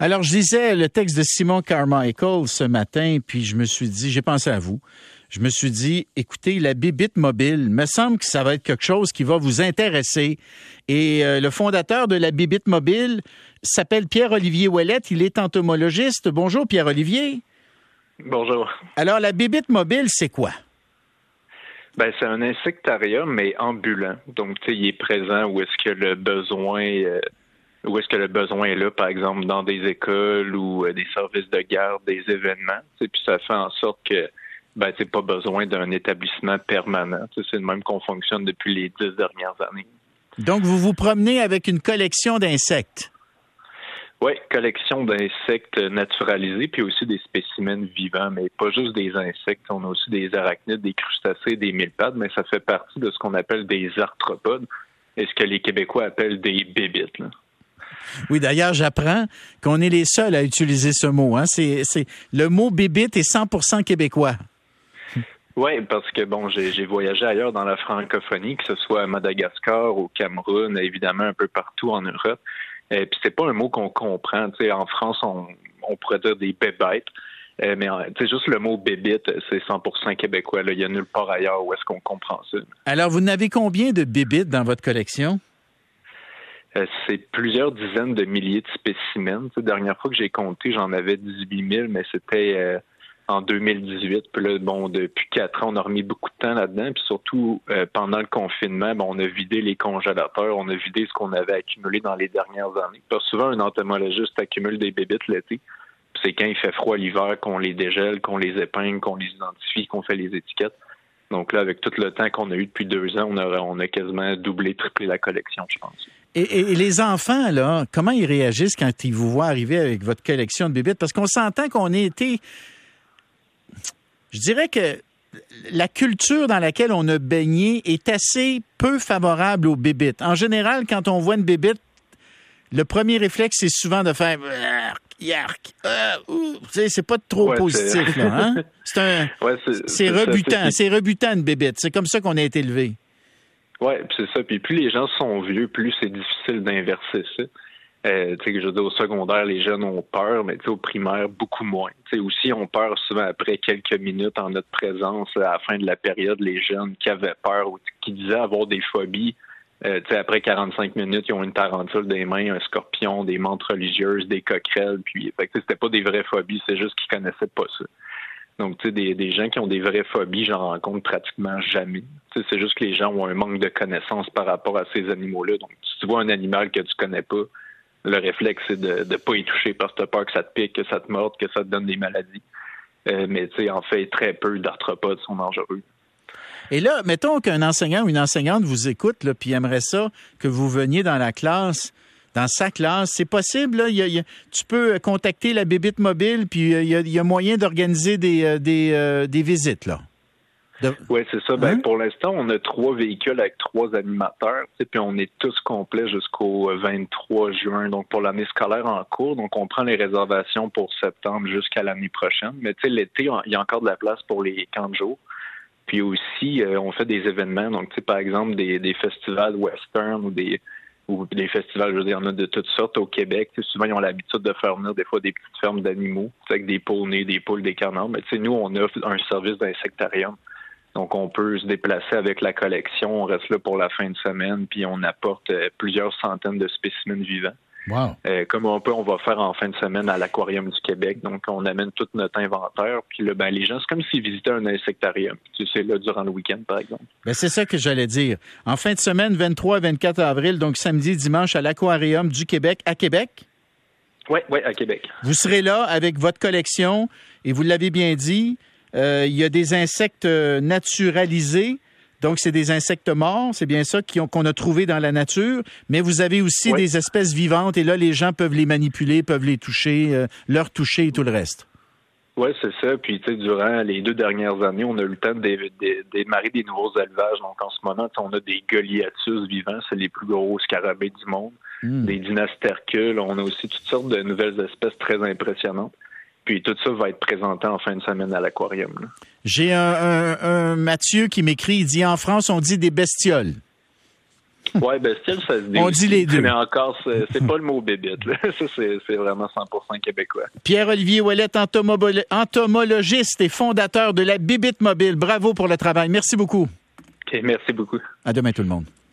Alors, je lisais le texte de Simon Carmichael ce matin, puis je me suis dit, j'ai pensé à vous. Je me suis dit, écoutez, la bibite mobile, me semble que ça va être quelque chose qui va vous intéresser. Et euh, le fondateur de la bibite mobile s'appelle Pierre-Olivier Ouellette. Il est entomologiste. Bonjour, Pierre-Olivier. Bonjour. Alors, la bibite mobile, c'est quoi? Ben, c'est un insectarium, mais ambulant. Donc, tu sais, il est présent où est-ce que le besoin euh, où est-ce que le besoin est là, par exemple, dans des écoles ou euh, des services de garde, des événements. Puis ça fait en sorte que ben, tu pas besoin d'un établissement permanent. C'est le même qu'on fonctionne depuis les dix dernières années. Donc, vous vous promenez avec une collection d'insectes? Oui, collection d'insectes naturalisés, puis aussi des spécimens vivants, mais pas juste des insectes. On a aussi des arachnides, des crustacés, des mille-pattes, mais ça fait partie de ce qu'on appelle des arthropodes et ce que les Québécois appellent des bébites. Oui, d'ailleurs, j'apprends qu'on est les seuls à utiliser ce mot. Hein. C'est, le mot bébite est 100% québécois. Oui, parce que bon, j'ai, voyagé ailleurs dans la francophonie, que ce soit à Madagascar, au Cameroun, évidemment un peu partout en Europe. Et puis c'est pas un mot qu'on comprend. Tu sais, en France, on, pourrait dire des bébêtes. Euh, mais c'est juste le mot bébite, c'est 100% québécois. Il y a nulle part ailleurs où est-ce qu'on comprend ça. Alors, vous n'avez combien de bébites dans votre collection? Euh, c'est plusieurs dizaines de milliers de spécimens. La dernière fois que j'ai compté, j'en avais 18 000, mais c'était euh, en 2018. Puis là, bon, depuis quatre ans, on a remis beaucoup de temps là-dedans. Puis surtout, euh, pendant le confinement, on a vidé les congélateurs, on a vidé ce qu'on avait accumulé dans les dernières années. Parce souvent, un entomologiste accumule des bébites l'été. C'est quand il fait froid l'hiver qu'on les dégèle, qu'on les épingle, qu'on les identifie, qu'on fait les étiquettes. Donc là, avec tout le temps qu'on a eu depuis deux ans, on a, quasiment doublé, triplé la collection, je pense. Et, les enfants, là, comment ils réagissent quand ils vous voient arriver avec votre collection de bébites? Parce qu'on s'entend qu'on a été... Je dirais que la culture dans laquelle on a baigné est assez peu favorable aux bébites. En général, quand on voit une bébite, le premier réflexe, c'est souvent de faire yark, euh, c'est pas trop positif, là, hein? C'est un, c'est rebutant, c'est rebutant une bébite. C'est comme ça qu'on a été élevé. Oui, c'est ça. Puis plus les gens sont vieux, plus c'est difficile d'inverser ça. Euh, tu sais, je veux dire, au secondaire, les jeunes ont peur, mais au primaire, beaucoup moins. Tu sais, aussi, on peur souvent après quelques minutes en notre présence à la fin de la période, les jeunes qui avaient peur ou qui disaient avoir des phobies. Euh, après 45 minutes, ils ont une tarentule des mains, un scorpion, des mantes religieuses, des coquerelles. Puis, c'était pas des vraies phobies, c'est juste qu'ils connaissaient pas ça. Donc, tu sais, des, des, gens qui ont des vraies phobies, j'en rencontre pratiquement jamais. C'est juste que les gens ont un manque de connaissances par rapport à ces animaux-là. Donc, si tu vois un animal que tu connais pas, le réflexe, c'est de ne pas y toucher parce que as peur que ça te pique, que ça te morde, que ça te donne des maladies. Euh, mais, tu sais, en fait, très peu d'arthropodes sont dangereux. Et là, mettons qu'un enseignant ou une enseignante vous écoute, là, puis aimerait ça que vous veniez dans la classe dans sa classe. C'est possible, là. tu peux contacter la bébite mobile, puis euh, il y a, moyen d'organiser des, euh, euh, des, visites, là. Oui, c'est ça. Ben, hein? Pour l'instant, on a trois véhicules avec trois animateurs, puis on est tous complets jusqu'au 23 juin, donc pour l'année scolaire en cours. Donc, on prend les réservations pour septembre jusqu'à l'année prochaine. Mais tu sais, l'été, il y a encore de la place pour les camps de jour. Puis aussi, on fait des événements, donc tu sais, par exemple, des, des festivals western ou des, ou des festivals, je veux dire, il y en a de toutes sortes au Québec. souvent, ils ont l'habitude de faire venir des fois des petites fermes d'animaux, avec des poneys, des poules, des canards. Mais nous, on offre un service d'insectarium. Donc, on peut se déplacer avec la collection. On reste là pour la fin de semaine, puis on apporte euh, plusieurs centaines de spécimens vivants. Euh, comme on peut, on va faire en fin de semaine à l'Aquarium du Québec. Donc, on amène tout notre inventaire. Puis là, ben, les gens, c'est comme s'ils visitaient un insectarium. Tu sais, là, durant le week-end, par exemple. Ben, c'est ça que j'allais dire. En fin de semaine, 23 24 avril, donc samedi, dimanche, à l'Aquarium du Québec, à Québec? Oui, oui, à Québec. Vous serez là avec votre collection et vous l'avez bien dit, euh, il y a des insectes euh, naturalisés donc, c'est des insectes morts, c'est bien ça qu'on a trouvé dans la nature, mais vous avez aussi des espèces vivantes et là, les gens peuvent les manipuler, peuvent les toucher, euh, leur toucher et tout le reste. Oui, c'est ça. Puis, tu sais, durant les deux dernières années, on a eu le temps de, démarrer des nouveaux élevages. Donc, en ce moment, on a des Goliathus vivants, c'est les plus gros scarabées du monde, hmm. des Dynastercules. On a aussi toutes sortes de nouvelles espèces très impressionnantes. Puis tout ça va être présenté en fin de semaine à l'aquarium. J'ai un, Mathieu qui m'écrit, il dit en France, on dit des bestioles. Oui, bestiole, ça se dit. On dit les deux. Mais encore, c'est pas le mot bébite. Ça, c'est vraiment 100% québécois. Pierre-Olivier Ouellet, entomologiste et fondateur de la Bibite Mobile. Bravo pour le travail. Merci beaucoup. OK, merci beaucoup. À demain, tout le monde.